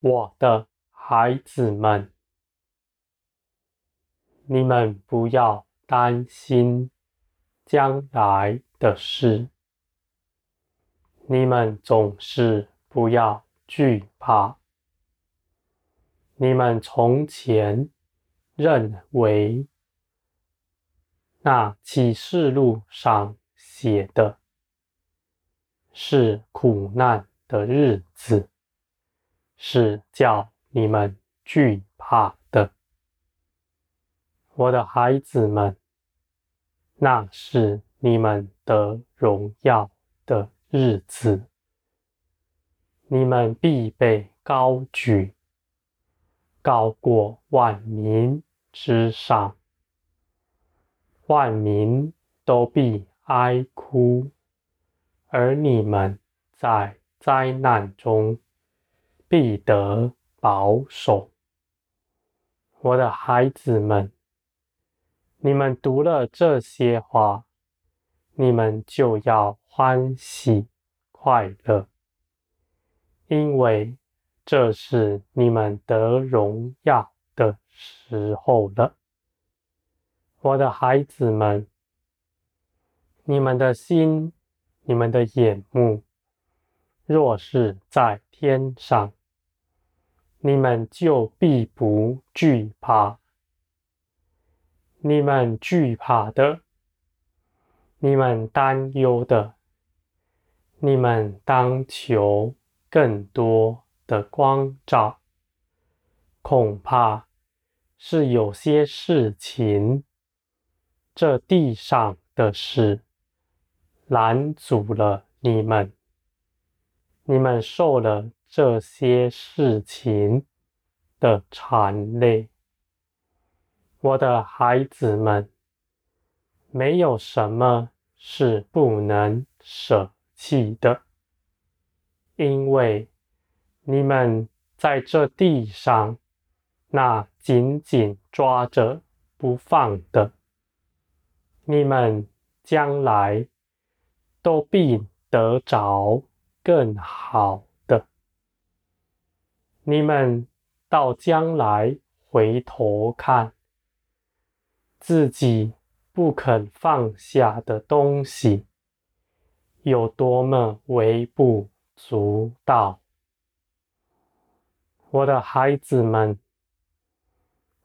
我的孩子们，你们不要担心将来的事，你们总是不要惧怕。你们从前认为那启示录上写的是苦难的日子。是叫你们惧怕的，我的孩子们，那是你们得荣耀的日子，你们必被高举，高过万民之上，万民都必哀哭，而你们在灾难中。必得保守，我的孩子们，你们读了这些话，你们就要欢喜快乐，因为这是你们得荣耀的时候了。我的孩子们，你们的心、你们的眼目，若是在天上，你们就必不惧怕。你们惧怕的，你们担忧的，你们当求更多的光照。恐怕是有些事情，这地上的事拦阻了你们，你们受了。这些事情的惨烈，我的孩子们，没有什么是不能舍弃的，因为你们在这地上那紧紧抓着不放的，你们将来都必得着更好。你们到将来回头看，自己不肯放下的东西，有多么微不足道。我的孩子们，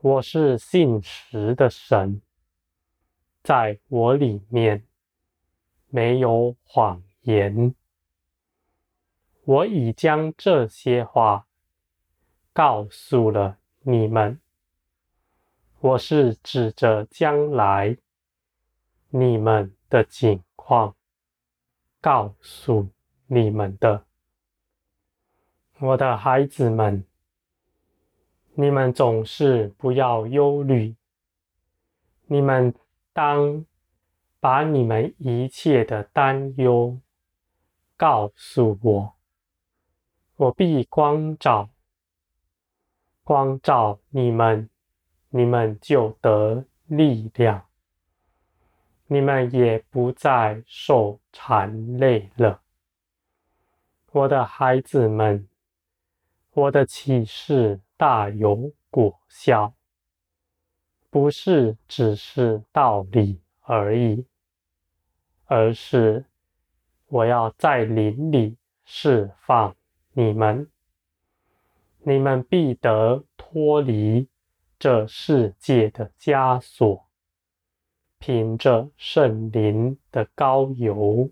我是信实的神，在我里面没有谎言。我已将这些话。告诉了你们，我是指着将来你们的景况告诉你们的，我的孩子们，你们总是不要忧虑，你们当把你们一切的担忧告诉我，我必光照。光照你们，你们就得力量，你们也不再受缠累了。我的孩子们，我的启示大有果效，不是只是道理而已，而是我要在灵里释放你们。你们必得脱离这世界的枷锁，凭着圣灵的膏油，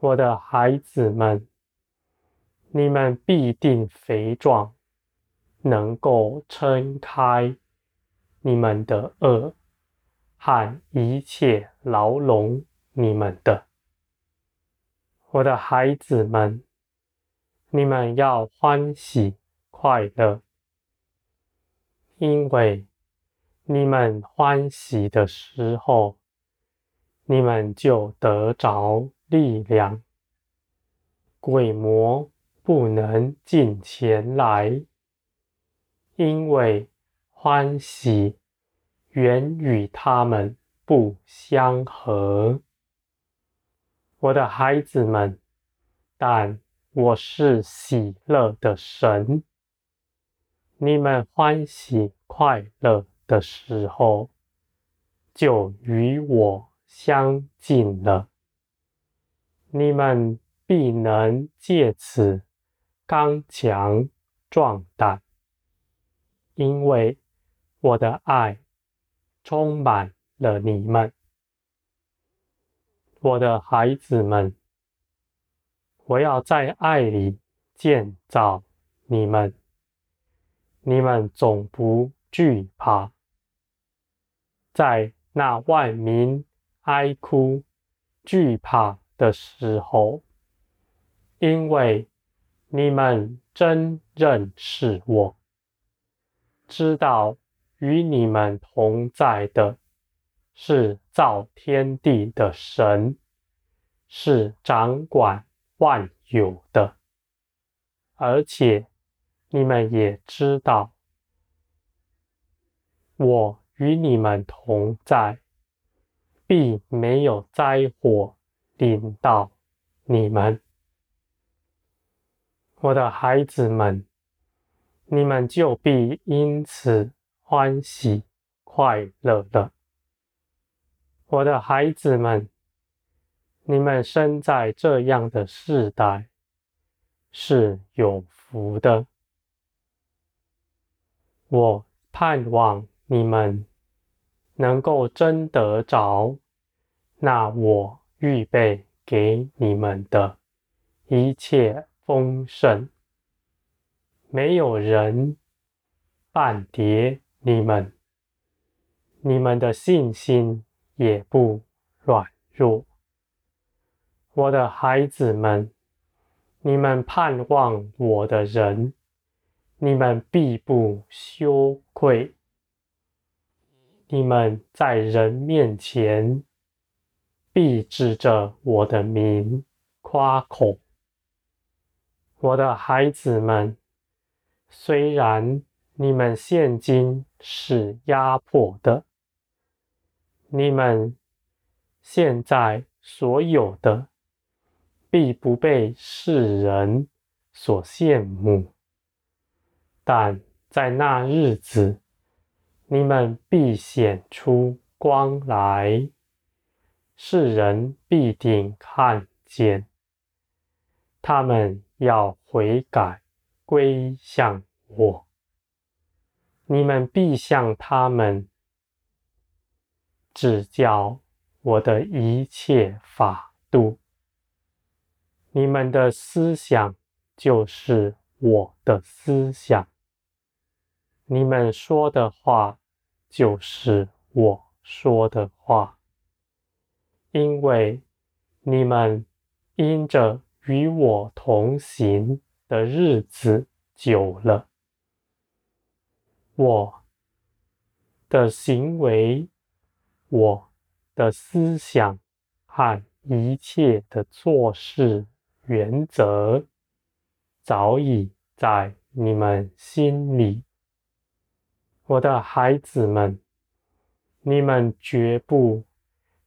我的孩子们，你们必定肥壮，能够撑开你们的轭和一切牢笼你们的，我的孩子们。你们要欢喜快乐，因为你们欢喜的时候，你们就得着力量。鬼魔不能近前来，因为欢喜原与他们不相合。我的孩子们，但我是喜乐的神。你们欢喜快乐的时候，就与我相近了。你们必能借此刚强壮胆，因为我的爱充满了你们，我的孩子们。我要在爱里建造你们，你们总不惧怕，在那万民哀哭惧怕的时候，因为你们真认识我，知道与你们同在的是造天地的神，是掌管万有的，而且你们也知道，我与你们同在，必没有灾祸临到你们，我的孩子们，你们就必因此欢喜快乐了，我的孩子们。你们生在这样的世代是有福的。我盼望你们能够争得着那我预备给你们的一切丰盛，没有人绊跌你们，你们的信心也不软弱。我的孩子们，你们盼望我的人，你们必不羞愧。你们在人面前必指着我的名夸口。我的孩子们，虽然你们现今是压迫的，你们现在所有的。必不被世人所羡慕，但在那日子，你们必显出光来，世人必定看见，他们要悔改归向我，你们必向他们指教我的一切法度。你们的思想就是我的思想，你们说的话就是我说的话，因为你们因着与我同行的日子久了，我的行为、我的思想和一切的做事。原则早已在你们心里，我的孩子们，你们绝不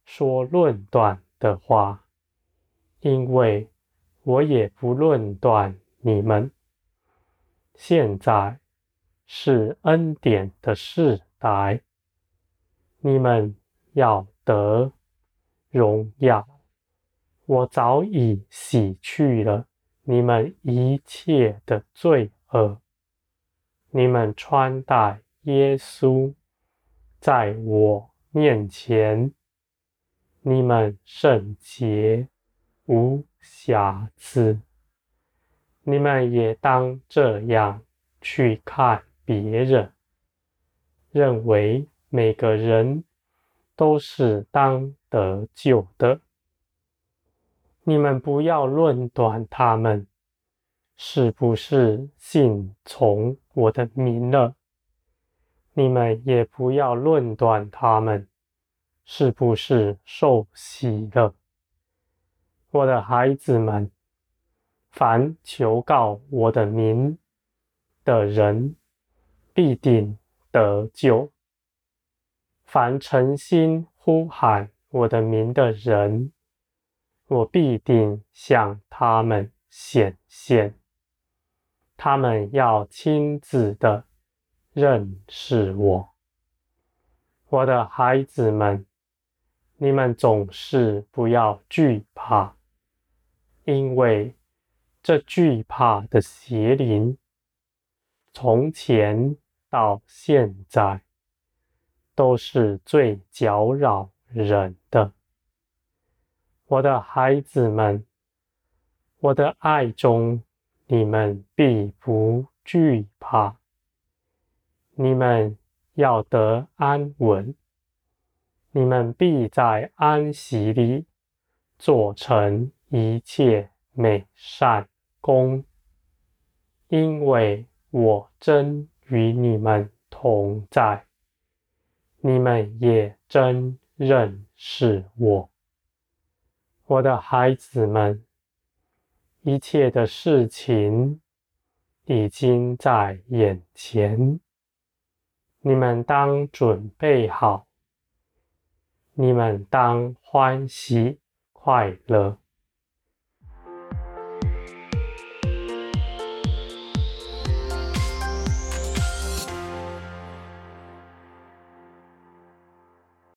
说论断的话，因为我也不论断你们。现在是恩典的时代，你们要得荣耀。我早已洗去了你们一切的罪恶。你们穿戴耶稣，在我面前，你们圣洁无瑕疵。你们也当这样去看别人，认为每个人都是当得救的。你们不要论断他们是不是信从我的名了，你们也不要论断他们是不是受洗了。我的孩子们，凡求告我的名的人，必定得救；凡诚心呼喊我的名的人，我必定向他们显现，他们要亲自的认识我。我的孩子们，你们总是不要惧怕，因为这惧怕的邪灵，从前到现在，都是最搅扰人的。我的孩子们，我的爱中，你们必不惧怕。你们要得安稳，你们必在安息里做成一切美善功，因为我真与你们同在。你们也真认识我，我的孩子们，一切的事情已经在眼前，你们当准备好，你们当欢喜快乐，